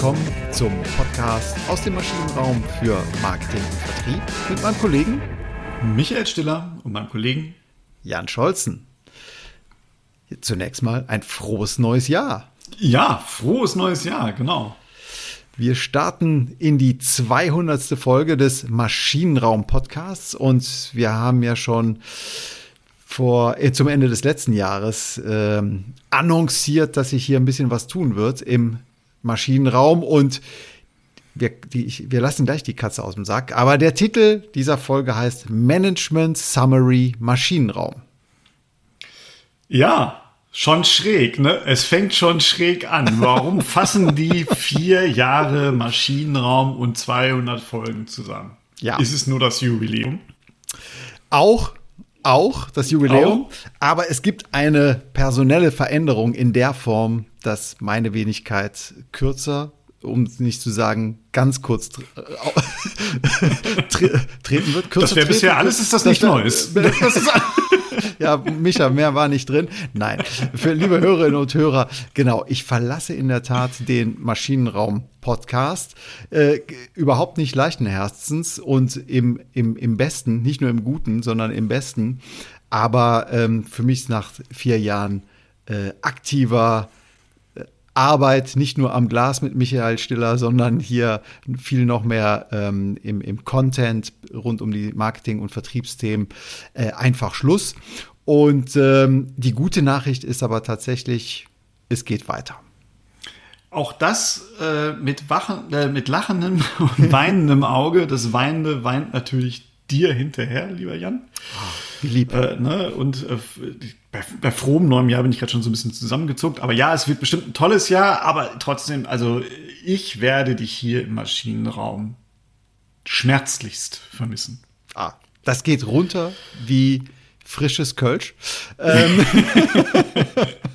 willkommen zum Podcast aus dem Maschinenraum für Marketing und Vertrieb mit meinem Kollegen Michael Stiller und meinem Kollegen Jan Scholzen. Zunächst mal ein frohes neues Jahr. Ja, frohes neues Jahr, genau. Wir starten in die 200. Folge des Maschinenraum-Podcasts und wir haben ja schon vor, äh, zum Ende des letzten Jahres ähm, annonciert, dass sich hier ein bisschen was tun wird im Maschinenraum und wir, die, wir lassen gleich die Katze aus dem Sack. Aber der Titel dieser Folge heißt Management Summary Maschinenraum. Ja, schon schräg, ne? Es fängt schon schräg an. Warum fassen die vier Jahre Maschinenraum und 200 Folgen zusammen? Ja. Ist es nur das Jubiläum? Auch auch das Jubiläum, auch? aber es gibt eine personelle Veränderung in der Form, dass meine Wenigkeit kürzer, um nicht zu sagen ganz kurz treten wird. Kürzer das wäre bisher alles, ist das, das nicht Neues. Das ist ja, Micha, mehr war nicht drin. Nein, für liebe Hörerinnen und Hörer, genau, ich verlasse in der Tat den Maschinenraum-Podcast. Äh, überhaupt nicht leichten Herzens und im, im, im Besten, nicht nur im Guten, sondern im Besten. Aber ähm, für mich ist nach vier Jahren äh, aktiver Arbeit nicht nur am Glas mit Michael Stiller, sondern hier viel noch mehr ähm, im, im Content rund um die Marketing- und Vertriebsthemen äh, einfach Schluss. Und ähm, die gute Nachricht ist aber tatsächlich, es geht weiter. Auch das äh, mit, wachen, äh, mit lachendem und weinendem Auge. Das Weinende weint natürlich dir hinterher, lieber Jan. Wie lieb. Äh, ne? Und äh, bei, bei frohem neuem Jahr bin ich gerade schon so ein bisschen zusammengezuckt. Aber ja, es wird bestimmt ein tolles Jahr. Aber trotzdem, also ich werde dich hier im Maschinenraum schmerzlichst vermissen. Ah, das geht runter wie frisches Kölsch. Ähm,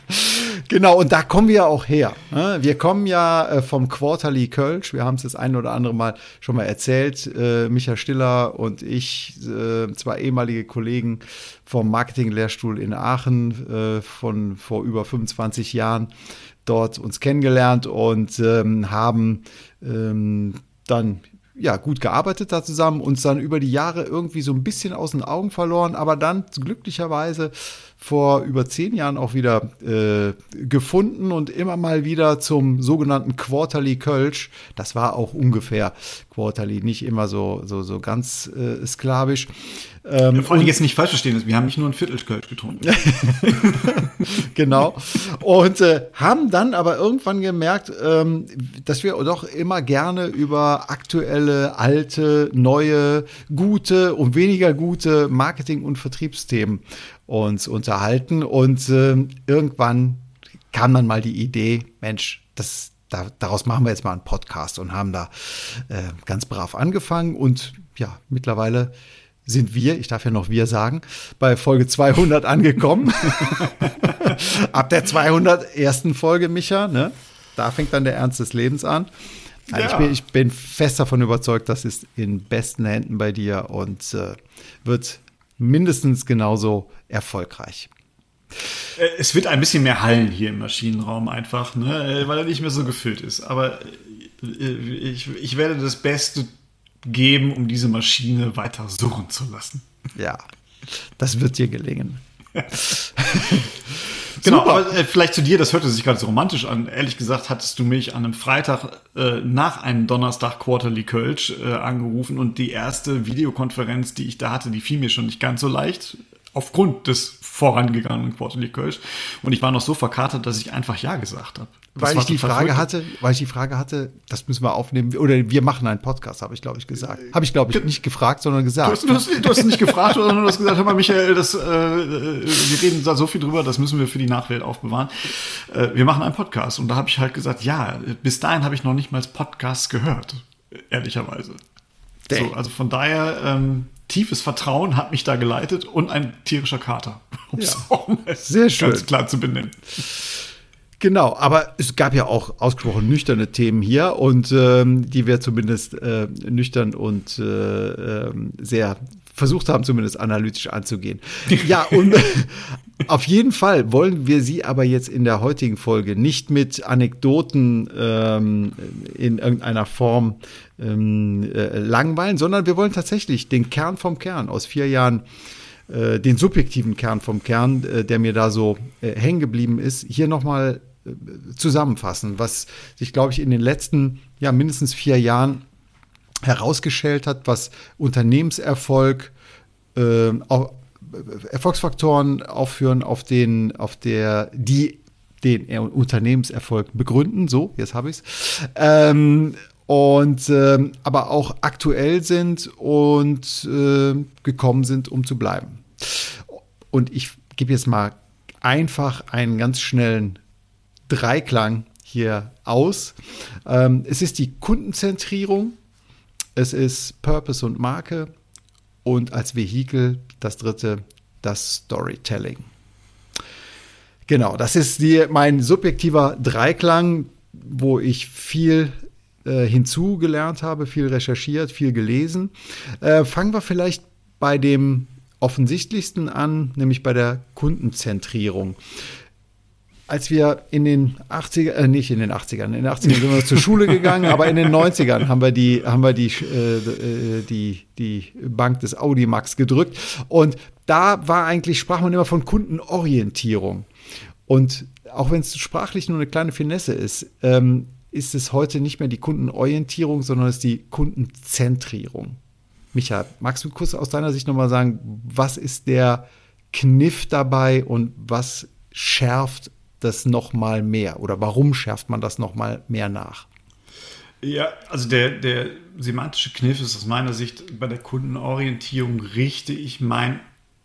genau, und da kommen wir auch her. Ne? Wir kommen ja äh, vom Quarterly Kölsch. Wir haben es das ein oder andere Mal schon mal erzählt. Äh, Micha Stiller und ich, äh, zwei ehemalige Kollegen vom Marketing-Lehrstuhl in Aachen von vor über 25 Jahren dort uns kennengelernt und ähm, haben ähm, dann ja, gut gearbeitet da zusammen, uns dann über die Jahre irgendwie so ein bisschen aus den Augen verloren, aber dann glücklicherweise vor über zehn Jahren auch wieder äh, gefunden und immer mal wieder zum sogenannten Quarterly Kölsch. Das war auch ungefähr Quarterly, nicht immer so, so, so ganz äh, sklavisch. Ähm, Vor allem jetzt nicht falsch verstehen, wir haben nicht nur ein Viertel Kölsch getrunken. genau. Und äh, haben dann aber irgendwann gemerkt, ähm, dass wir doch immer gerne über aktuelle, alte, neue, gute und weniger gute Marketing- und Vertriebsthemen uns unterhalten. Und äh, irgendwann kam dann mal die Idee, Mensch, das, da, daraus machen wir jetzt mal einen Podcast und haben da äh, ganz brav angefangen. Und ja, mittlerweile sind wir, ich darf ja noch wir sagen, bei Folge 200 angekommen. Ab der 201. Folge, Micha, ne? da fängt dann der Ernst des Lebens an. Also ja. ich, bin, ich, bin, fest davon überzeugt, das ist in besten Händen bei dir und äh, wird mindestens genauso erfolgreich. Äh, es wird ein bisschen mehr hallen hier im Maschinenraum einfach, ne? weil er nicht mehr so gefüllt ist. Aber äh, ich, ich werde das Beste geben, um diese Maschine weiter suchen zu lassen. Ja, das wird dir gelingen. genau, Super. aber äh, vielleicht zu dir, das hörte sich gerade so romantisch an. Ehrlich gesagt, hattest du mich an einem Freitag äh, nach einem Donnerstag Quarterly Kölsch äh, angerufen und die erste Videokonferenz, die ich da hatte, die fiel mir schon nicht ganz so leicht aufgrund des vorangegangenen Quarterly Kölsch. Und ich war noch so verkatert, dass ich einfach Ja gesagt habe. Weil ich die Frage verrückt. hatte, weil ich die Frage hatte, das müssen wir aufnehmen, oder wir machen einen Podcast, habe ich, glaube ich, gesagt. Habe ich, glaube ich, nicht gefragt, sondern gesagt. Du hast, du hast, du hast nicht gefragt, sondern du hast gesagt, hör mal, Michael, das, äh, wir reden da so viel drüber, das müssen wir für die Nachwelt aufbewahren. Äh, wir machen einen Podcast. Und da habe ich halt gesagt, ja, bis dahin habe ich noch nicht mal Podcasts gehört, ehrlicherweise. So, also von daher, ähm, tiefes Vertrauen hat mich da geleitet und ein tierischer Kater, um ja. es Sehr schön. ganz klar zu benennen. Genau, aber es gab ja auch ausgesprochen nüchterne Themen hier und ähm, die wir zumindest äh, nüchtern und äh, ähm, sehr versucht haben, zumindest analytisch anzugehen. Ja, und Auf jeden Fall wollen wir Sie aber jetzt in der heutigen Folge nicht mit Anekdoten ähm, in irgendeiner Form ähm, äh, langweilen, sondern wir wollen tatsächlich den Kern vom Kern aus vier Jahren äh, den subjektiven Kern vom Kern, äh, der mir da so äh, hängen geblieben ist, hier nochmal äh, zusammenfassen, was sich, glaube ich, in den letzten ja mindestens vier Jahren herausgestellt hat, was Unternehmenserfolg, äh, auch, Erfolgsfaktoren aufführen, auf den, auf der, die den Unternehmenserfolg begründen. So, jetzt habe ich es. Ähm, und ähm, aber auch aktuell sind und äh, gekommen sind, um zu bleiben. Und ich gebe jetzt mal einfach einen ganz schnellen Dreiklang hier aus. Ähm, es ist die Kundenzentrierung, es ist Purpose und Marke und als Vehikel das dritte, das Storytelling. Genau, das ist die, mein subjektiver Dreiklang, wo ich viel äh, hinzugelernt habe, viel recherchiert, viel gelesen. Äh, fangen wir vielleicht bei dem offensichtlichsten an, nämlich bei der Kundenzentrierung als wir in den 80er, äh, nicht in den 80ern, in den 80ern sind wir zur Schule gegangen, aber in den 90ern haben wir die, haben wir die, äh, die, die Bank des Audimax gedrückt. Und da war eigentlich, sprach man immer von Kundenorientierung. Und auch wenn es sprachlich nur eine kleine Finesse ist, ähm, ist es heute nicht mehr die Kundenorientierung, sondern es ist die Kundenzentrierung. Micha, magst du kurz aus deiner Sicht nochmal sagen, was ist der Kniff dabei und was schärft das noch mal mehr oder warum schärft man das noch mal mehr nach? Ja, also der, der semantische Kniff ist aus meiner Sicht bei der Kundenorientierung richte ich mein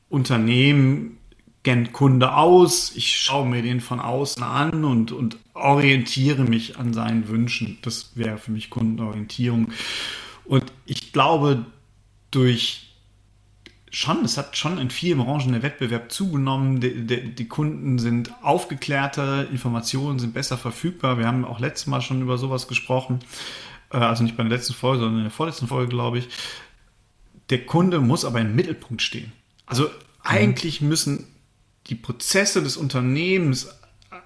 Unternehmen gen Kunde aus, ich schaue mir den von außen an und, und orientiere mich an seinen Wünschen. Das wäre für mich Kundenorientierung. Und ich glaube, durch schon, es hat schon in vielen Branchen der Wettbewerb zugenommen. Die, die, die, Kunden sind aufgeklärter, Informationen sind besser verfügbar. Wir haben auch letztes Mal schon über sowas gesprochen. Äh, also nicht bei der letzten Folge, sondern in der vorletzten Folge, glaube ich. Der Kunde muss aber im Mittelpunkt stehen. Also mhm. eigentlich müssen die Prozesse des Unternehmens,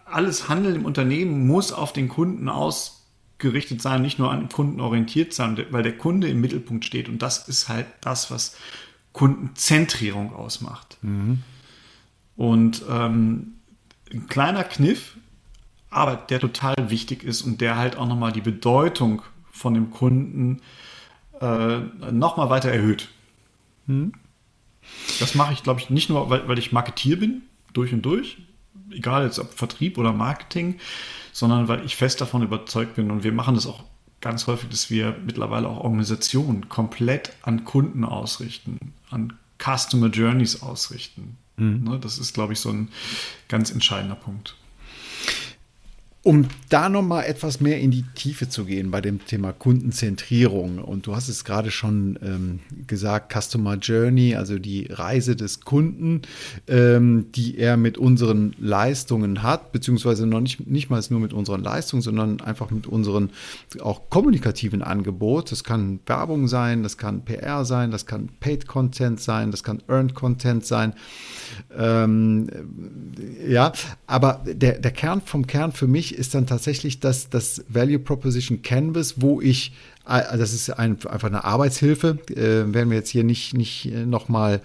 alles Handeln im Unternehmen muss auf den Kunden ausgerichtet sein, nicht nur an den Kunden orientiert sein, weil der Kunde im Mittelpunkt steht. Und das ist halt das, was Kundenzentrierung ausmacht. Mhm. Und ähm, ein kleiner Kniff, aber der total wichtig ist und der halt auch nochmal die Bedeutung von dem Kunden äh, nochmal weiter erhöht. Mhm. Das mache ich, glaube ich, nicht nur, weil, weil ich Marketier bin, durch und durch, egal jetzt ob Vertrieb oder Marketing, sondern weil ich fest davon überzeugt bin und wir machen das auch ganz häufig, dass wir mittlerweile auch Organisationen komplett an Kunden ausrichten, an Customer Journeys ausrichten. Mhm. Ne, das ist, glaube ich, so ein ganz entscheidender Punkt. Um da nochmal etwas mehr in die Tiefe zu gehen bei dem Thema Kundenzentrierung. Und du hast es gerade schon ähm, gesagt, Customer Journey, also die Reise des Kunden, ähm, die er mit unseren Leistungen hat, beziehungsweise noch nicht, nicht mal nur mit unseren Leistungen, sondern einfach mit unseren auch kommunikativen Angebot. Das kann Werbung sein, das kann PR sein, das kann Paid Content sein, das kann Earned Content sein. Ähm, ja, aber der, der Kern vom Kern für mich ist dann tatsächlich das, das Value Proposition Canvas, wo ich, äh, das ist ein, einfach eine Arbeitshilfe, äh, werden wir jetzt hier nicht, nicht nochmal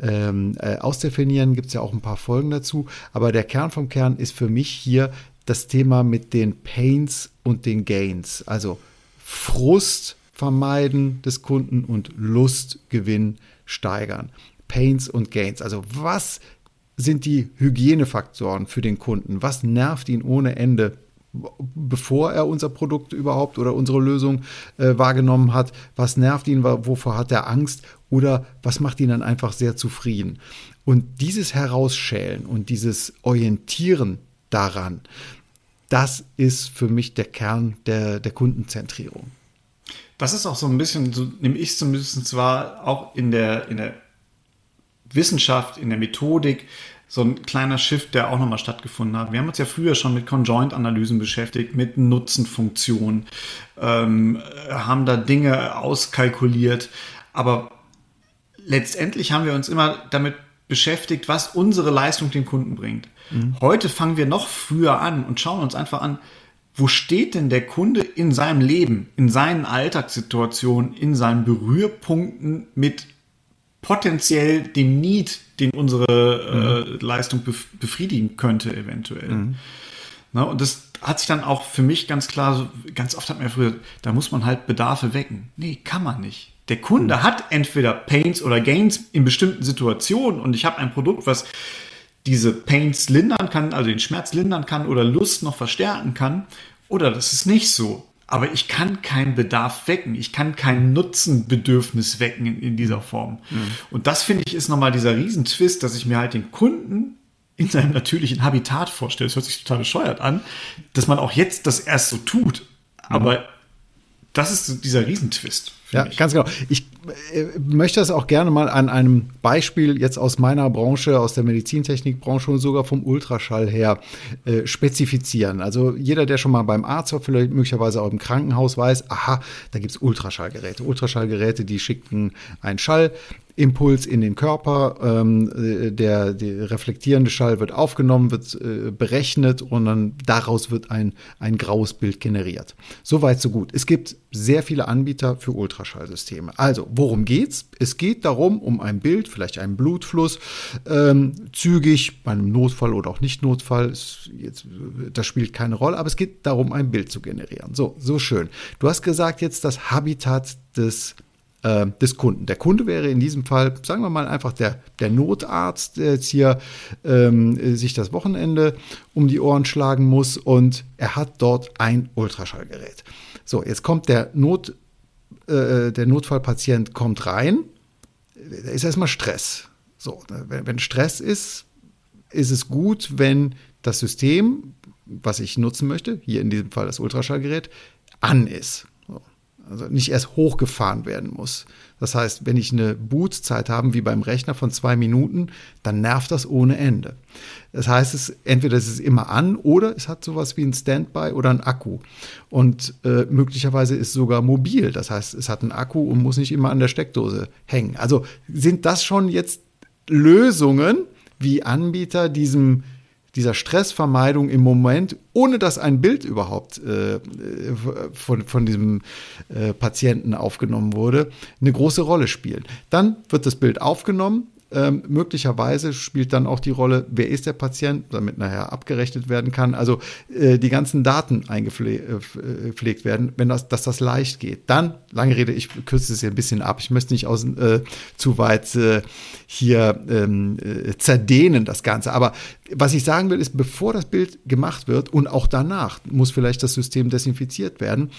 ähm, äh, ausdefinieren, gibt es ja auch ein paar Folgen dazu, aber der Kern vom Kern ist für mich hier das Thema mit den Pains und den Gains, also Frust vermeiden des Kunden und Lustgewinn steigern. Pains und Gains. Also was sind die Hygienefaktoren für den Kunden? Was nervt ihn ohne Ende? bevor er unser Produkt überhaupt oder unsere Lösung äh, wahrgenommen hat, was nervt ihn, wovor hat er Angst oder was macht ihn dann einfach sehr zufrieden. Und dieses Herausschälen und dieses Orientieren daran, das ist für mich der Kern der, der Kundenzentrierung. Das ist auch so ein bisschen, so nehme ich zumindest zwar auch in der, in der Wissenschaft, in der Methodik so ein kleiner Shift, der auch nochmal stattgefunden hat. Wir haben uns ja früher schon mit Conjoint-Analysen beschäftigt, mit Nutzenfunktionen, ähm, haben da Dinge auskalkuliert, aber letztendlich haben wir uns immer damit beschäftigt, was unsere Leistung dem Kunden bringt. Mhm. Heute fangen wir noch früher an und schauen uns einfach an, wo steht denn der Kunde in seinem Leben, in seinen Alltagssituationen, in seinen Berührpunkten mit potenziell dem Need, den unsere mhm. äh, Leistung befriedigen könnte, eventuell. Mhm. Na, und das hat sich dann auch für mich ganz klar, so, ganz oft hat man ja früher, da muss man halt Bedarfe wecken. Nee, kann man nicht. Der Kunde mhm. hat entweder Pains oder Gains in bestimmten Situationen und ich habe ein Produkt, was diese Pains lindern kann, also den Schmerz lindern kann oder Lust noch verstärken kann. Oder das ist nicht so. Aber ich kann keinen Bedarf wecken. Ich kann kein Nutzenbedürfnis wecken in, in dieser Form. Mhm. Und das finde ich ist nochmal dieser Riesentwist, dass ich mir halt den Kunden in seinem natürlichen Habitat vorstelle. Das hört sich total bescheuert an, dass man auch jetzt das erst so tut. Aber mhm. das ist dieser Riesentwist. Ja, mich. ganz genau. Ich möchte das auch gerne mal an einem Beispiel jetzt aus meiner Branche, aus der Medizintechnikbranche und sogar vom Ultraschall her äh, spezifizieren. Also jeder, der schon mal beim Arzt war, vielleicht möglicherweise auch im Krankenhaus weiß, aha, da gibt es Ultraschallgeräte. Ultraschallgeräte, die schicken einen Schall Impuls in den Körper. Ähm, äh, der, der reflektierende Schall wird aufgenommen, wird äh, berechnet und dann daraus wird ein, ein graues Bild generiert. Soweit, so gut. Es gibt sehr viele Anbieter für Ultraschallsysteme. Also, worum geht's? Es geht darum, um ein Bild, vielleicht einen Blutfluss, ähm, zügig bei einem Notfall oder auch nicht Notfall, ist jetzt, das spielt keine Rolle, aber es geht darum, ein Bild zu generieren. So, so schön. Du hast gesagt jetzt das Habitat des äh, des Kunden. Der Kunde wäre in diesem Fall, sagen wir mal, einfach der, der Notarzt, der jetzt hier ähm, sich das Wochenende um die Ohren schlagen muss und er hat dort ein Ultraschallgerät. So, jetzt kommt der Not, äh, der Notfallpatient kommt rein, da ist erstmal Stress. So, wenn, wenn Stress ist, ist es gut, wenn das System, was ich nutzen möchte, hier in diesem Fall das Ultraschallgerät, an ist also nicht erst hochgefahren werden muss. Das heißt, wenn ich eine Bootzeit habe, wie beim Rechner von zwei Minuten, dann nervt das ohne Ende. Das heißt, es, entweder ist es immer an oder es hat sowas wie ein Standby oder ein Akku. Und äh, möglicherweise ist es sogar mobil. Das heißt, es hat einen Akku und muss nicht immer an der Steckdose hängen. Also sind das schon jetzt Lösungen, wie Anbieter diesem dieser Stressvermeidung im Moment, ohne dass ein Bild überhaupt äh, von, von diesem äh, Patienten aufgenommen wurde, eine große Rolle spielen. Dann wird das Bild aufgenommen, ähm, möglicherweise spielt dann auch die Rolle, wer ist der Patient, damit nachher abgerechnet werden kann. Also äh, die ganzen Daten eingepflegt äh, werden, wenn das, dass das leicht geht. Dann, lange Rede, ich kürze es hier ein bisschen ab. Ich möchte nicht aus, äh, zu weit äh, hier ähm, äh, zerdehnen, das Ganze. Aber was ich sagen will, ist, bevor das Bild gemacht wird und auch danach muss vielleicht das System desinfiziert werden,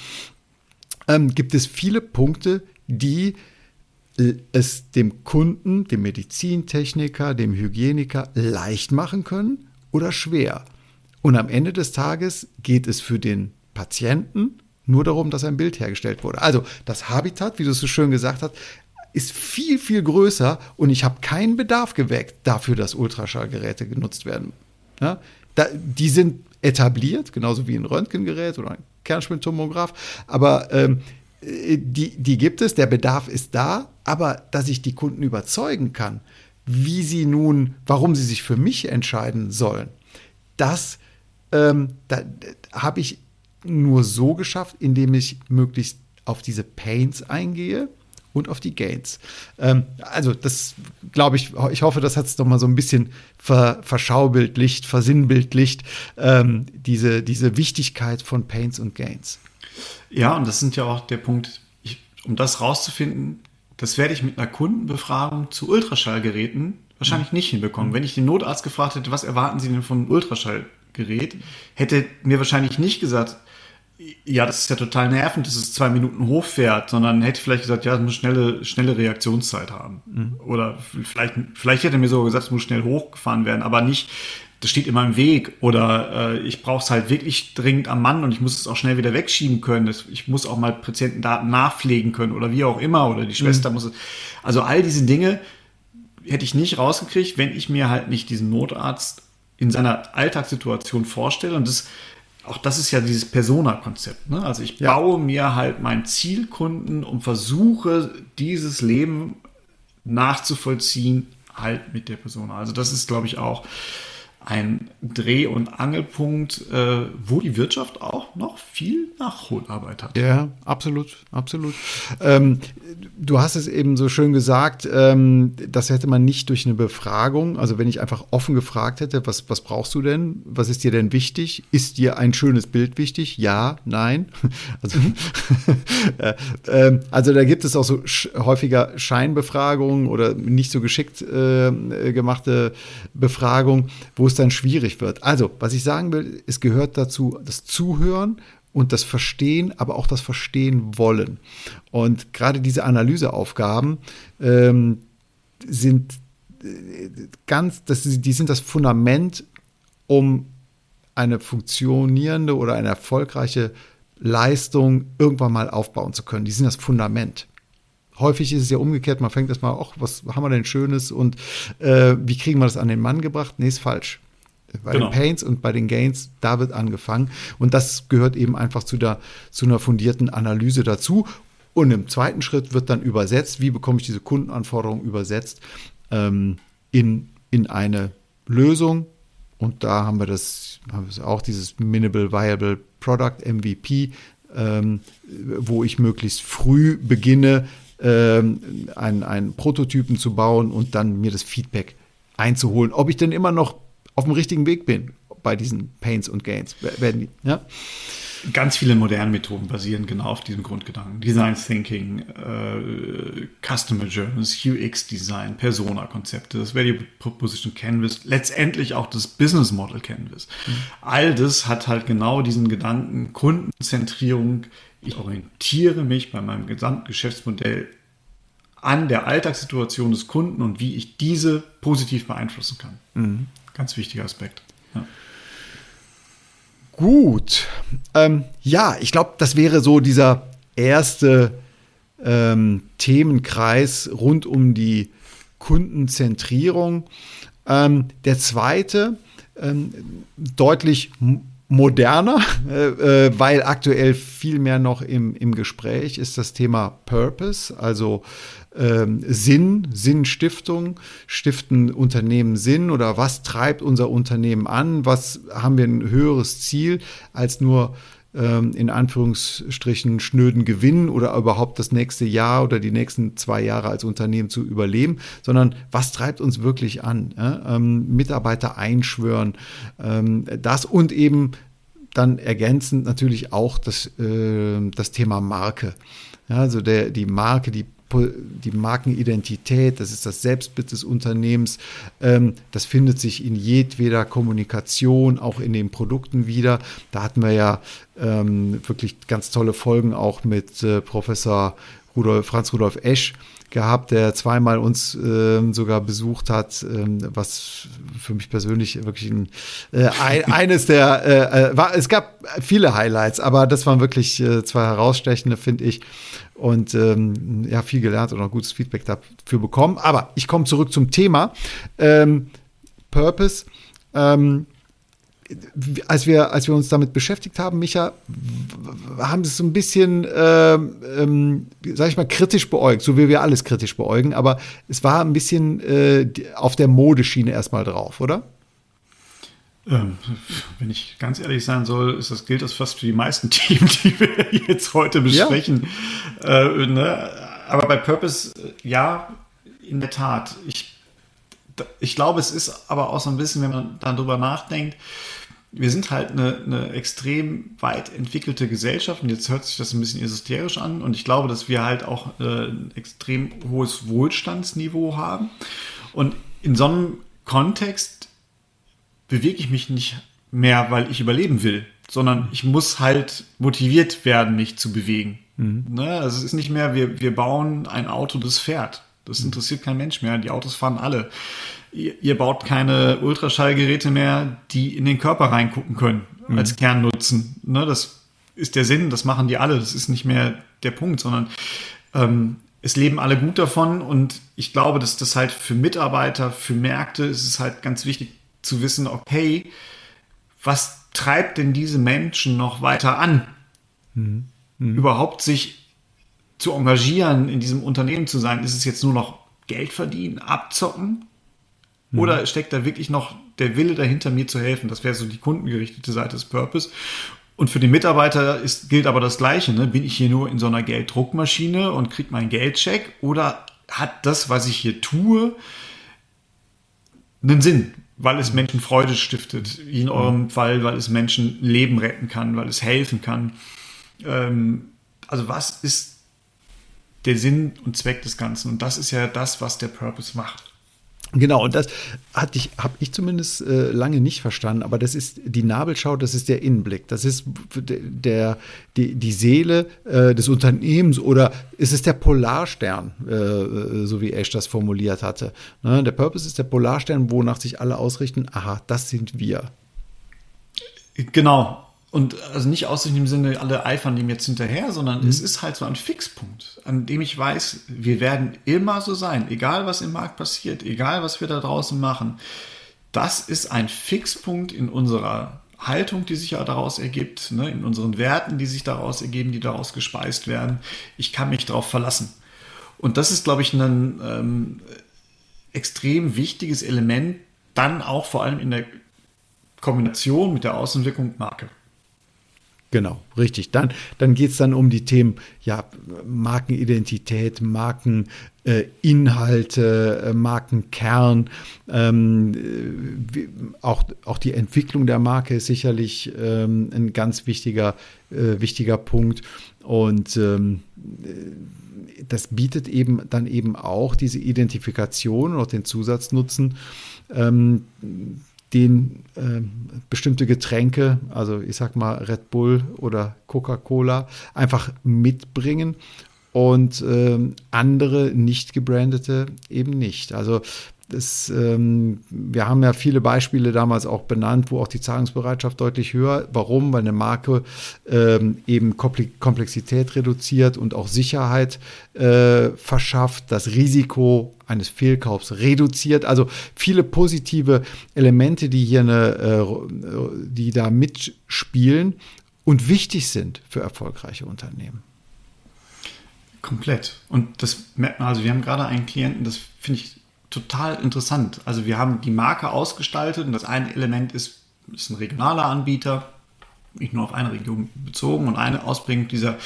ähm, gibt es viele Punkte, die es dem Kunden, dem Medizintechniker, dem Hygieniker leicht machen können oder schwer. Und am Ende des Tages geht es für den Patienten nur darum, dass ein Bild hergestellt wurde. Also das Habitat, wie du es so schön gesagt hast, ist viel, viel größer und ich habe keinen Bedarf geweckt dafür, dass Ultraschallgeräte genutzt werden. Ja, da, die sind etabliert, genauso wie ein Röntgengerät oder ein Kernspintomograph, aber ähm, die, die gibt es, der Bedarf ist da, aber dass ich die Kunden überzeugen kann, wie sie nun, warum sie sich für mich entscheiden sollen, das ähm, da, habe ich nur so geschafft, indem ich möglichst auf diese Pains eingehe und auf die Gains. Ähm, also das glaube ich, ich hoffe, das hat es doch mal so ein bisschen ver, verschaubildlicht, versinnbildlicht, ähm, diese, diese Wichtigkeit von Pains und Gains. Ja, und das sind ja auch der Punkt, ich, um das rauszufinden, das werde ich mit einer Kundenbefragung zu Ultraschallgeräten wahrscheinlich nicht hinbekommen. Wenn ich den Notarzt gefragt hätte, was erwarten Sie denn von einem Ultraschallgerät, hätte mir wahrscheinlich nicht gesagt, ja, das ist ja total nervend, dass es zwei Minuten hochfährt, sondern hätte vielleicht gesagt, ja, es muss schnelle, schnelle Reaktionszeit haben. Mhm. Oder vielleicht, vielleicht hätte er mir sogar gesagt, es muss schnell hochgefahren werden, aber nicht, das steht immer im Weg oder äh, ich brauche es halt wirklich dringend am Mann und ich muss es auch schnell wieder wegschieben können. Das, ich muss auch mal Patientendaten nachpflegen können oder wie auch immer oder die Schwester mhm. muss es. Also all diese Dinge hätte ich nicht rausgekriegt, wenn ich mir halt nicht diesen Notarzt in seiner Alltagssituation vorstelle und das auch das ist ja dieses Persona-Konzept. Ne? Also ich ja. baue mir halt meinen Zielkunden und versuche dieses Leben nachzuvollziehen halt mit der Person. Also das ist, glaube ich, auch ein Dreh- und Angelpunkt, äh, wo die Wirtschaft auch noch viel Nachholarbeit hat. Ja, absolut, absolut. Ähm, du hast es eben so schön gesagt, ähm, das hätte man nicht durch eine Befragung, also wenn ich einfach offen gefragt hätte, was, was brauchst du denn? Was ist dir denn wichtig? Ist dir ein schönes Bild wichtig? Ja, nein. Also, äh, äh, also da gibt es auch so sch häufiger Scheinbefragungen oder nicht so geschickt äh, gemachte Befragungen, wo es es dann schwierig wird. Also, was ich sagen will, es gehört dazu das Zuhören und das Verstehen, aber auch das Verstehen wollen. Und gerade diese Analyseaufgaben ähm, sind äh, ganz, das, die sind das Fundament, um eine funktionierende oder eine erfolgreiche Leistung irgendwann mal aufbauen zu können. Die sind das Fundament. Häufig ist es ja umgekehrt, man fängt erstmal, ach, was haben wir denn Schönes und äh, wie kriegen wir das an den Mann gebracht? Nee, ist falsch. Bei genau. den Paints und bei den Gains, da wird angefangen. Und das gehört eben einfach zu, der, zu einer fundierten Analyse dazu. Und im zweiten Schritt wird dann übersetzt, wie bekomme ich diese Kundenanforderungen übersetzt ähm, in, in eine Lösung. Und da haben wir das, haben wir auch dieses Minimal Viable Product MVP, ähm, wo ich möglichst früh beginne, ähm, einen, einen Prototypen zu bauen und dann mir das Feedback einzuholen. Ob ich denn immer noch auf dem richtigen Weg bin bei diesen Pains und Gains. Werden die, ja? Ganz viele moderne Methoden basieren genau auf diesem Grundgedanken. Design Thinking, äh, Customer Journeys, UX Design, Persona-Konzepte, das Value Proposition Canvas, letztendlich auch das Business Model Canvas. Mhm. All das hat halt genau diesen Gedanken Kundenzentrierung. Ich orientiere mich bei meinem gesamten Geschäftsmodell an der Alltagssituation des Kunden und wie ich diese positiv beeinflussen kann. Mhm. Ganz wichtiger Aspekt. Ja. Gut. Ähm, ja, ich glaube, das wäre so dieser erste ähm, Themenkreis rund um die Kundenzentrierung. Ähm, der zweite, ähm, deutlich moderner, äh, äh, weil aktuell viel mehr noch im, im Gespräch ist das Thema Purpose, also ähm, Sinn, Sinnstiftung, stiften Unternehmen Sinn oder was treibt unser Unternehmen an, was haben wir ein höheres Ziel als nur in Anführungsstrichen schnöden Gewinn oder überhaupt das nächste Jahr oder die nächsten zwei Jahre als Unternehmen zu überleben, sondern was treibt uns wirklich an? Ja? Ähm, Mitarbeiter einschwören, ähm, das und eben dann ergänzend natürlich auch das, äh, das Thema Marke. Ja, also der, die Marke, die die Markenidentität, das ist das Selbstbild des Unternehmens, ähm, das findet sich in jedweder Kommunikation, auch in den Produkten wieder. Da hatten wir ja ähm, wirklich ganz tolle Folgen auch mit äh, Professor Rudolf, Franz Rudolf Esch gehabt, der zweimal uns äh, sogar besucht hat, äh, was für mich persönlich wirklich ein, äh, ein, eines der äh, äh, war. Es gab viele Highlights, aber das waren wirklich äh, zwei herausstechende, finde ich. Und ähm, ja, viel gelernt und auch gutes Feedback dafür bekommen. Aber ich komme zurück zum Thema. Ähm, Purpose. Ähm, als wir, als wir uns damit beschäftigt haben, Micha, haben sie es so ein bisschen, ähm, ähm, sag ich mal, kritisch beäugt, so wie wir alles kritisch beäugen, aber es war ein bisschen äh, auf der Modeschiene erstmal drauf, oder? Ähm, wenn ich ganz ehrlich sein soll, ist das gilt das fast für die meisten Themen, die wir jetzt heute besprechen. Ja. Äh, ne? Aber bei Purpose, äh, ja, in der Tat. Ich ich glaube, es ist aber auch so ein bisschen, wenn man dann drüber nachdenkt, wir sind halt eine, eine extrem weit entwickelte Gesellschaft und jetzt hört sich das ein bisschen esoterisch an und ich glaube, dass wir halt auch äh, ein extrem hohes Wohlstandsniveau haben und in so einem Kontext bewege ich mich nicht mehr, weil ich überleben will, sondern ich muss halt motiviert werden, mich zu bewegen. Mhm. Ne? Also es ist nicht mehr, wir, wir bauen ein Auto, das fährt. Das interessiert kein Mensch mehr. Die Autos fahren alle. Ihr, ihr baut keine Ultraschallgeräte mehr, die in den Körper reingucken können, mhm. als Kernnutzen. Ne, das ist der Sinn, das machen die alle. Das ist nicht mehr der Punkt, sondern ähm, es leben alle gut davon. Und ich glaube, dass das halt für Mitarbeiter, für Märkte ist es halt ganz wichtig zu wissen, okay, was treibt denn diese Menschen noch weiter an? Mhm. Mhm. Überhaupt sich zu engagieren, in diesem Unternehmen zu sein, ist es jetzt nur noch Geld verdienen, abzocken? Mhm. Oder steckt da wirklich noch der Wille dahinter, mir zu helfen? Das wäre so die kundengerichtete Seite des Purpose. Und für den Mitarbeiter ist, gilt aber das Gleiche. Ne? Bin ich hier nur in so einer Gelddruckmaschine und kriege meinen Geldcheck? Oder hat das, was ich hier tue, einen Sinn? Weil es Menschen Freude stiftet, wie in eurem Fall, weil es Menschen Leben retten kann, weil es helfen kann. Ähm, also was ist der Sinn und Zweck des Ganzen? Und das ist ja das, was der Purpose macht. Genau, und das hatte ich, habe ich zumindest äh, lange nicht verstanden, aber das ist die Nabelschau, das ist der Innenblick, das ist der, die, die Seele äh, des Unternehmens oder ist es der Polarstern, äh, äh, so wie Ash das formuliert hatte. Ne? Der Purpose ist der Polarstern, wonach sich alle ausrichten, aha, das sind wir. Genau, und also nicht aus dem Sinne, alle eifern dem jetzt hinterher, sondern mhm. es ist halt so ein Fixpunkt, an dem ich weiß, wir werden immer so sein, egal was im Markt passiert, egal was wir da draußen machen. Das ist ein Fixpunkt in unserer Haltung, die sich ja daraus ergibt, ne, in unseren Werten, die sich daraus ergeben, die daraus gespeist werden. Ich kann mich darauf verlassen. Und das ist, glaube ich, ein ähm, extrem wichtiges Element, dann auch vor allem in der Kombination mit der Außenwirkung Marke. Genau, richtig. Dann, dann geht es dann um die Themen ja, Markenidentität, Markeninhalte, äh, Markenkern. Ähm, wie, auch, auch die Entwicklung der Marke ist sicherlich ähm, ein ganz wichtiger, äh, wichtiger Punkt. Und ähm, das bietet eben dann eben auch diese Identifikation und auch den Zusatznutzen ähm, den äh, bestimmte Getränke, also ich sag mal Red Bull oder Coca-Cola, einfach mitbringen und äh, andere nicht gebrandete eben nicht. Also das, ähm, wir haben ja viele Beispiele damals auch benannt, wo auch die Zahlungsbereitschaft deutlich höher. Warum? Weil eine Marke ähm, eben Komplexität reduziert und auch Sicherheit äh, verschafft, das Risiko eines Fehlkaufs reduziert. Also viele positive Elemente, die hier eine, äh, die da mitspielen und wichtig sind für erfolgreiche Unternehmen. Komplett. Und das merkt man, also wir haben gerade einen Klienten, das finde ich total interessant. Also wir haben die Marke ausgestaltet und das eine Element ist, ist ein regionaler Anbieter, nicht nur auf eine Region bezogen und eine Ausprägung dieser,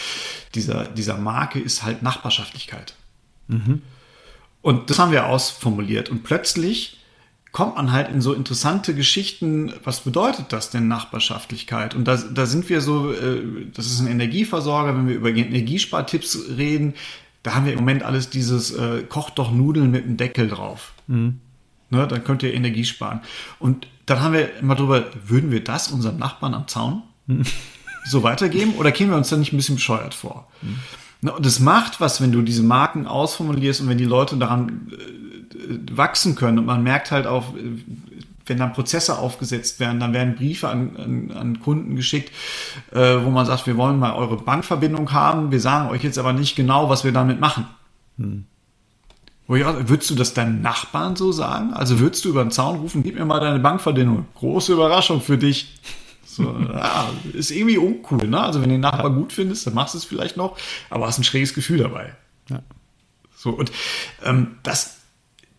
dieser, dieser Marke ist halt Nachbarschaftlichkeit. Mhm. Und das haben wir ausformuliert und plötzlich kommt man halt in so interessante Geschichten, was bedeutet das denn Nachbarschaftlichkeit? Und da, da sind wir so, äh, das ist ein Energieversorger, wenn wir über Energiespartipps reden, da haben wir im Moment alles dieses äh, kocht doch Nudeln mit einem Deckel drauf. Mhm. Ne, dann könnt ihr Energie sparen. Und dann haben wir immer drüber, würden wir das unserem Nachbarn am Zaun mhm. so weitergeben oder kämen wir uns da nicht ein bisschen bescheuert vor? Mhm. Ne, und es macht was, wenn du diese Marken ausformulierst und wenn die Leute daran äh, wachsen können und man merkt halt auch, wenn dann Prozesse aufgesetzt werden, dann werden Briefe an, an, an Kunden geschickt, äh, wo man sagt, wir wollen mal eure Bankverbindung haben, wir sagen euch jetzt aber nicht genau, was wir damit machen. Hm. würdest du das deinen Nachbarn so sagen? Also würdest du über den Zaun rufen, gib mir mal deine Bankverbindung. Große Überraschung für dich. So, ja, ist irgendwie uncool, ne? Also wenn du den Nachbar gut findest, dann machst du es vielleicht noch, aber hast ein schräges Gefühl dabei. Ja. So, und ähm, das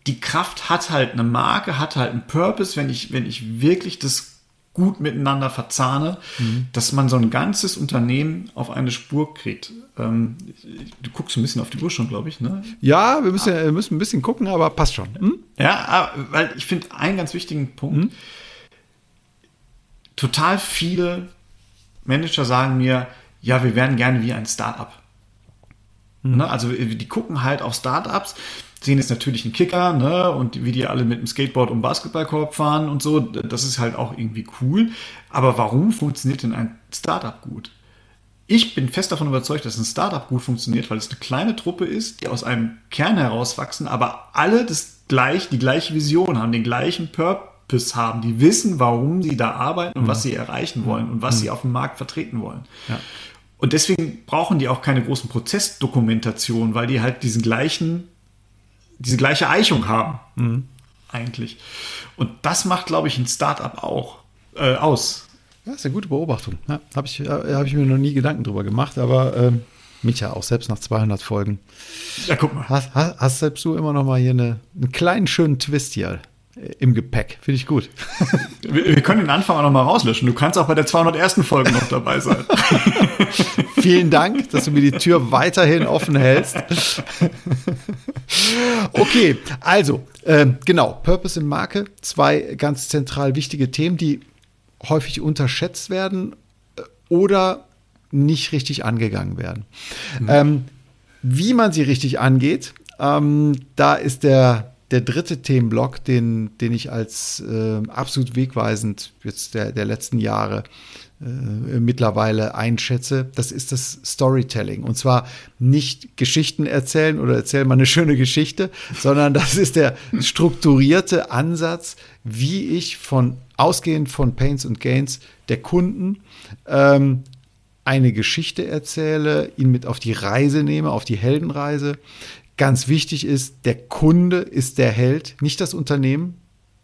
die Kraft hat halt eine Marke, hat halt einen Purpose, wenn ich, wenn ich wirklich das gut miteinander verzahne, mhm. dass man so ein ganzes Unternehmen auf eine Spur kriegt. Ähm, du guckst ein bisschen auf die Uhr schon, glaube ich, ne? Ja, wir müssen, ah. müssen ein bisschen gucken, aber passt schon. Hm? Ja, weil ich finde einen ganz wichtigen Punkt. Mhm. Total viele Manager sagen mir, ja, wir wären gerne wie ein Startup. Mhm. Ne? Also die gucken halt auf Startups sehen jetzt natürlich einen Kicker, ne, und wie die alle mit dem Skateboard um Basketballkorb fahren und so, das ist halt auch irgendwie cool. Aber warum funktioniert denn ein Startup gut? Ich bin fest davon überzeugt, dass ein Startup gut funktioniert, weil es eine kleine Truppe ist, die aus einem Kern herauswachsen, aber alle das gleich, die gleiche Vision haben, den gleichen Purpose haben, die wissen, warum sie da arbeiten und mhm. was sie erreichen wollen und was mhm. sie auf dem Markt vertreten wollen. Ja. Und deswegen brauchen die auch keine großen Prozessdokumentationen, weil die halt diesen gleichen diese gleiche Eichung haben. Mhm. Eigentlich. Und das macht, glaube ich, ein Startup auch äh, aus. Ja, ist eine gute Beobachtung. Ja, Habe ich, äh, hab ich mir noch nie Gedanken drüber gemacht, aber ähm, Micha, auch selbst nach 200 Folgen. Ja, guck mal. Hast, hast, hast selbst du immer noch mal hier eine, einen kleinen schönen Twist hier im Gepäck. Finde ich gut. Wir, wir, können den Anfang auch noch mal rauslöschen. Du kannst auch bei der 201. Folge noch dabei sein. Vielen Dank, dass du mir die Tür weiterhin offen hältst. okay, also, äh, genau, Purpose in Marke. Zwei ganz zentral wichtige Themen, die häufig unterschätzt werden äh, oder nicht richtig angegangen werden. Mhm. Ähm, wie man sie richtig angeht, ähm, da ist der der dritte Themenblock, den, den ich als äh, absolut wegweisend jetzt der, der letzten Jahre äh, mittlerweile einschätze, das ist das Storytelling. Und zwar nicht Geschichten erzählen oder erzählen mal eine schöne Geschichte, sondern das ist der strukturierte Ansatz, wie ich von ausgehend von Pains und Gains der Kunden ähm, eine Geschichte erzähle, ihn mit auf die Reise nehme, auf die Heldenreise, Ganz wichtig ist, der Kunde ist der Held, nicht das Unternehmen.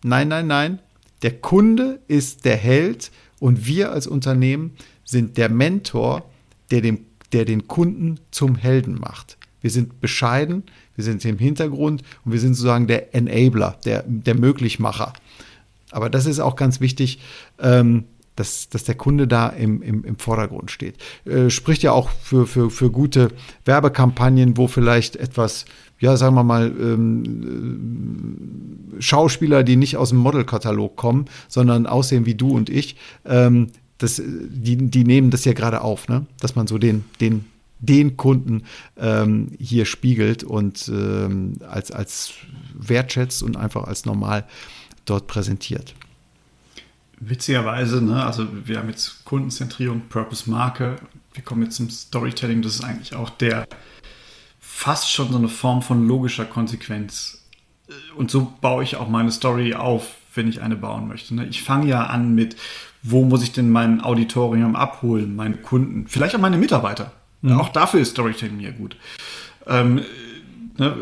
Nein, nein, nein. Der Kunde ist der Held und wir als Unternehmen sind der Mentor, der, dem, der den Kunden zum Helden macht. Wir sind bescheiden, wir sind im Hintergrund und wir sind sozusagen der Enabler, der, der Möglichmacher. Aber das ist auch ganz wichtig, ähm, dass, dass der Kunde da im, im, im Vordergrund steht. Äh, spricht ja auch für, für, für gute Werbekampagnen, wo vielleicht etwas, ja, sagen wir mal, ähm, äh, Schauspieler, die nicht aus dem Modelkatalog kommen, sondern aussehen wie du und ich, ähm, das, die, die nehmen das ja gerade auf, ne? dass man so den, den, den Kunden ähm, hier spiegelt und ähm, als, als wertschätzt und einfach als normal dort präsentiert witzigerweise, ne, also wir haben jetzt Kundenzentrierung, Purpose-Marke, wir kommen jetzt zum Storytelling, das ist eigentlich auch der fast schon so eine Form von logischer Konsequenz. Und so baue ich auch meine Story auf, wenn ich eine bauen möchte. Ne? Ich fange ja an mit, wo muss ich denn mein Auditorium abholen, meine Kunden, vielleicht auch meine Mitarbeiter. Mhm. Auch dafür ist Storytelling ja gut. Ähm, ne,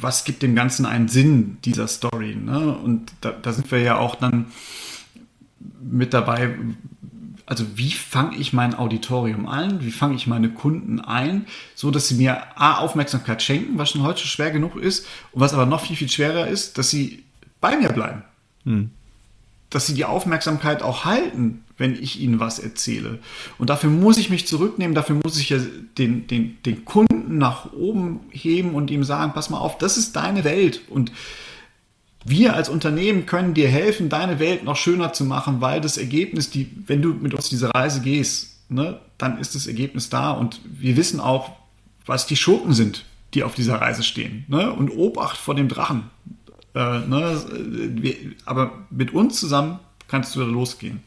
was gibt dem Ganzen einen Sinn, dieser Story? Ne? Und da, da sind wir ja auch dann mit dabei, also wie fange ich mein Auditorium ein, wie fange ich meine Kunden ein, so dass sie mir A, Aufmerksamkeit schenken, was schon heute schwer genug ist, und was aber noch viel, viel schwerer ist, dass sie bei mir bleiben. Hm. Dass sie die Aufmerksamkeit auch halten, wenn ich ihnen was erzähle. Und dafür muss ich mich zurücknehmen, dafür muss ich ja den, den, den Kunden nach oben heben und ihm sagen, pass mal auf, das ist deine Welt. Und wir als Unternehmen können dir helfen, deine Welt noch schöner zu machen, weil das Ergebnis, die, wenn du mit uns diese Reise gehst, ne, dann ist das Ergebnis da und wir wissen auch, was die Schurken sind, die auf dieser Reise stehen. Ne? Und Obacht vor dem Drachen. Äh, ne? aber mit uns zusammen kannst du da losgehen.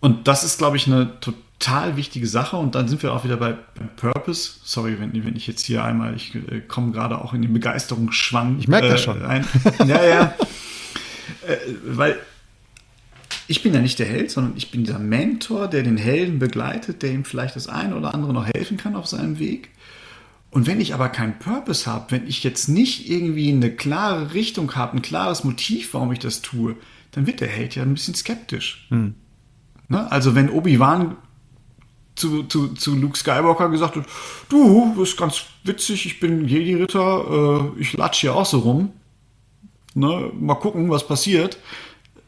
Und das ist, glaube ich, eine total total wichtige Sache und dann sind wir auch wieder bei, Purpose. Sorry, wenn, wenn ich jetzt hier einmal, ich äh, komme gerade auch in den Begeisterungsschwang. Ich merke äh, das schon. Ein. Ja, ja. äh, weil ich bin ja nicht der Held, sondern ich bin dieser Mentor, der den Helden begleitet, der ihm vielleicht das eine oder andere noch helfen kann auf seinem Weg. Und wenn ich aber keinen Purpose habe, wenn ich jetzt nicht irgendwie eine klare Richtung habe, ein klares Motiv, warum ich das tue, dann wird der Held ja ein bisschen skeptisch. Hm. Ne? Also wenn Obi-Wan zu, zu, zu Luke Skywalker gesagt hat, du, das ist ganz witzig, ich bin Jedi-Ritter, äh, ich latsch hier auch so rum. Ne? Mal gucken, was passiert.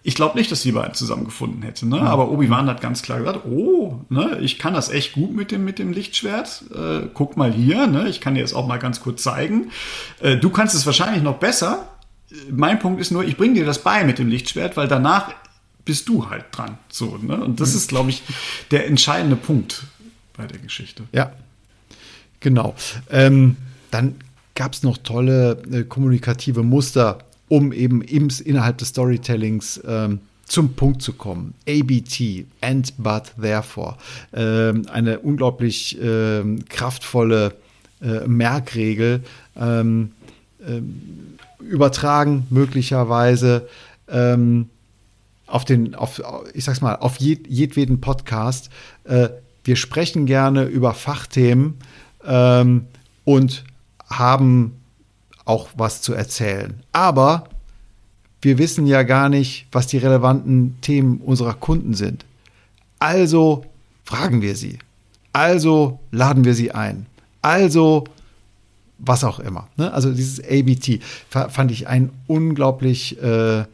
Ich glaube nicht, dass die beiden zusammengefunden hätten, ne? aber Obi-Wan hat ganz klar gesagt, oh, ne, ich kann das echt gut mit dem, mit dem Lichtschwert. Äh, guck mal hier, ne? ich kann dir das auch mal ganz kurz zeigen. Äh, du kannst es wahrscheinlich noch besser. Mein Punkt ist nur, ich bringe dir das bei mit dem Lichtschwert, weil danach bist du halt dran. So, ne? Und das mhm. ist, glaube ich, der entscheidende Punkt bei der Geschichte. Ja, genau. Ähm, dann gab es noch tolle äh, kommunikative Muster, um eben im, innerhalb des Storytellings ähm, zum Punkt zu kommen. ABT, and but therefore. Ähm, eine unglaublich ähm, kraftvolle äh, Merkregel. Ähm, ähm, übertragen möglicherweise ähm, auf den, auf, ich sag's mal, auf jed, jedweden Podcast. Äh, wir sprechen gerne über Fachthemen ähm, und haben auch was zu erzählen. Aber wir wissen ja gar nicht, was die relevanten Themen unserer Kunden sind. Also fragen wir sie. Also laden wir sie ein. Also was auch immer. Ne? Also dieses ABT fand ich ein unglaublich äh,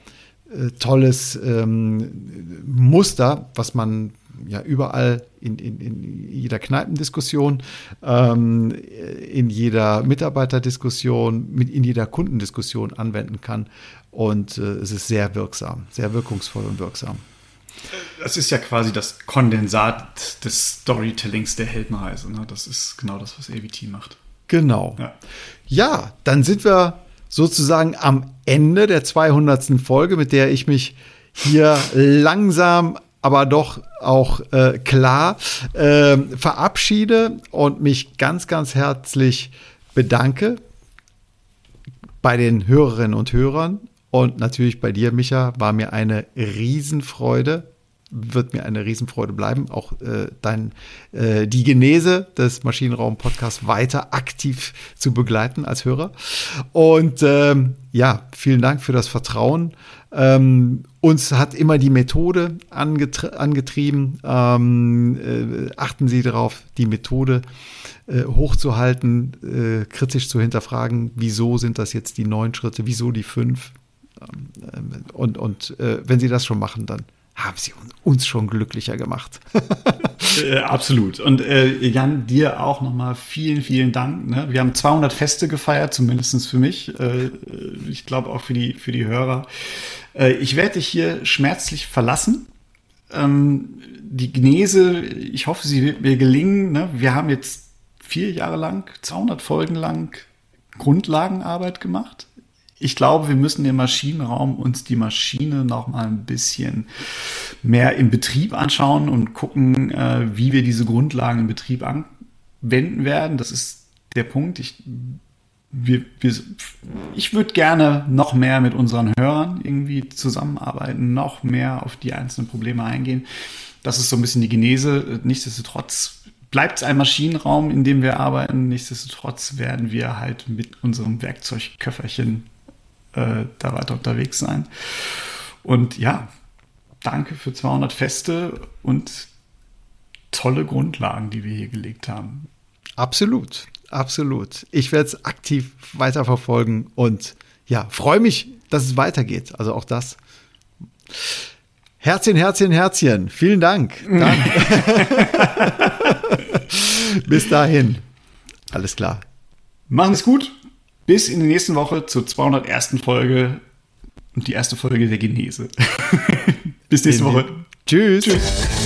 äh, tolles ähm, Muster, was man ja überall in, in, in jeder Kneipendiskussion, ähm, in jeder Mitarbeiterdiskussion, mit, in jeder Kundendiskussion anwenden kann. Und äh, es ist sehr wirksam, sehr wirkungsvoll und wirksam. Das ist ja quasi das Kondensat des Storytellings der Heldenreise. Ne? Das ist genau das, was AVT macht. Genau. Ja. ja, dann sind wir sozusagen am Ende der 200. Folge, mit der ich mich hier langsam aber doch auch äh, klar äh, verabschiede und mich ganz, ganz herzlich bedanke bei den Hörerinnen und Hörern und natürlich bei dir, Micha, war mir eine Riesenfreude, wird mir eine Riesenfreude bleiben, auch äh, dein, äh, die Genese des Maschinenraum-Podcasts weiter aktiv zu begleiten als Hörer. Und ähm, ja, vielen Dank für das Vertrauen. Ähm, uns hat immer die Methode angetri angetrieben. Ähm, äh, achten Sie darauf, die Methode äh, hochzuhalten, äh, kritisch zu hinterfragen, wieso sind das jetzt die neun Schritte, wieso die fünf. Ähm, und und äh, wenn Sie das schon machen, dann haben sie uns schon glücklicher gemacht. äh, absolut. Und äh, Jan, dir auch nochmal vielen, vielen Dank. Ne? Wir haben 200 Feste gefeiert, zumindest für mich. Äh, ich glaube auch für die, für die Hörer. Äh, ich werde dich hier schmerzlich verlassen. Ähm, die Gnese, ich hoffe, sie wird mir gelingen. Ne? Wir haben jetzt vier Jahre lang, 200 Folgen lang Grundlagenarbeit gemacht ich glaube, wir müssen im Maschinenraum uns die Maschine noch mal ein bisschen mehr im Betrieb anschauen und gucken, äh, wie wir diese Grundlagen im Betrieb anwenden werden. Das ist der Punkt. Ich, wir, wir, ich würde gerne noch mehr mit unseren Hörern irgendwie zusammenarbeiten, noch mehr auf die einzelnen Probleme eingehen. Das ist so ein bisschen die Genese. Nichtsdestotrotz bleibt es ein Maschinenraum, in dem wir arbeiten. Nichtsdestotrotz werden wir halt mit unserem Werkzeugköfferchen äh, da weiter unterwegs sein. Und ja, danke für 200 Feste und tolle Grundlagen, die wir hier gelegt haben. Absolut, absolut. Ich werde es aktiv weiterverfolgen und ja, freue mich, dass es weitergeht. Also auch das. Herzchen, Herzchen, Herzchen. Vielen Dank. Bis dahin. Alles klar. Machen es gut. Bis in die nächste Woche zur 201. Folge und die erste Folge der Genese. Bis nächste Woche. Tschüss. Tschüss.